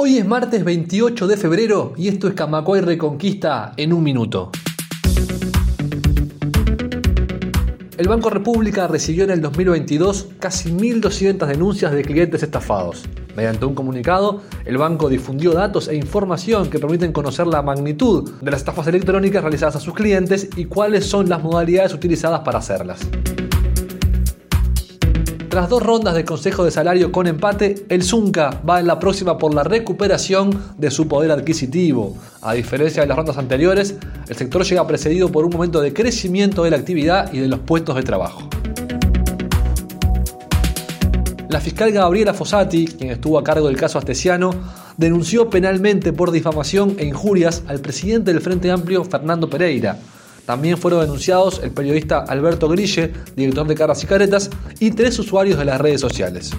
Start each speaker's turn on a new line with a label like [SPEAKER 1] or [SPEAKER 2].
[SPEAKER 1] Hoy es martes 28 de febrero y esto es Camacuay Reconquista en un minuto. El Banco República recibió en el 2022 casi 1.200 denuncias de clientes estafados. Mediante un comunicado, el banco difundió datos e información que permiten conocer la magnitud de las estafas electrónicas realizadas a sus clientes y cuáles son las modalidades utilizadas para hacerlas. Tras dos rondas de consejo de salario con empate, el Zunca va en la próxima por la recuperación de su poder adquisitivo. A diferencia de las rondas anteriores, el sector llega precedido por un momento de crecimiento de la actividad y de los puestos de trabajo. La fiscal Gabriela Fossati, quien estuvo a cargo del caso Astesiano, denunció penalmente por difamación e injurias al presidente del Frente Amplio, Fernando Pereira, también fueron denunciados el periodista Alberto Grille, director de Caras y Caretas, y tres usuarios de las redes sociales.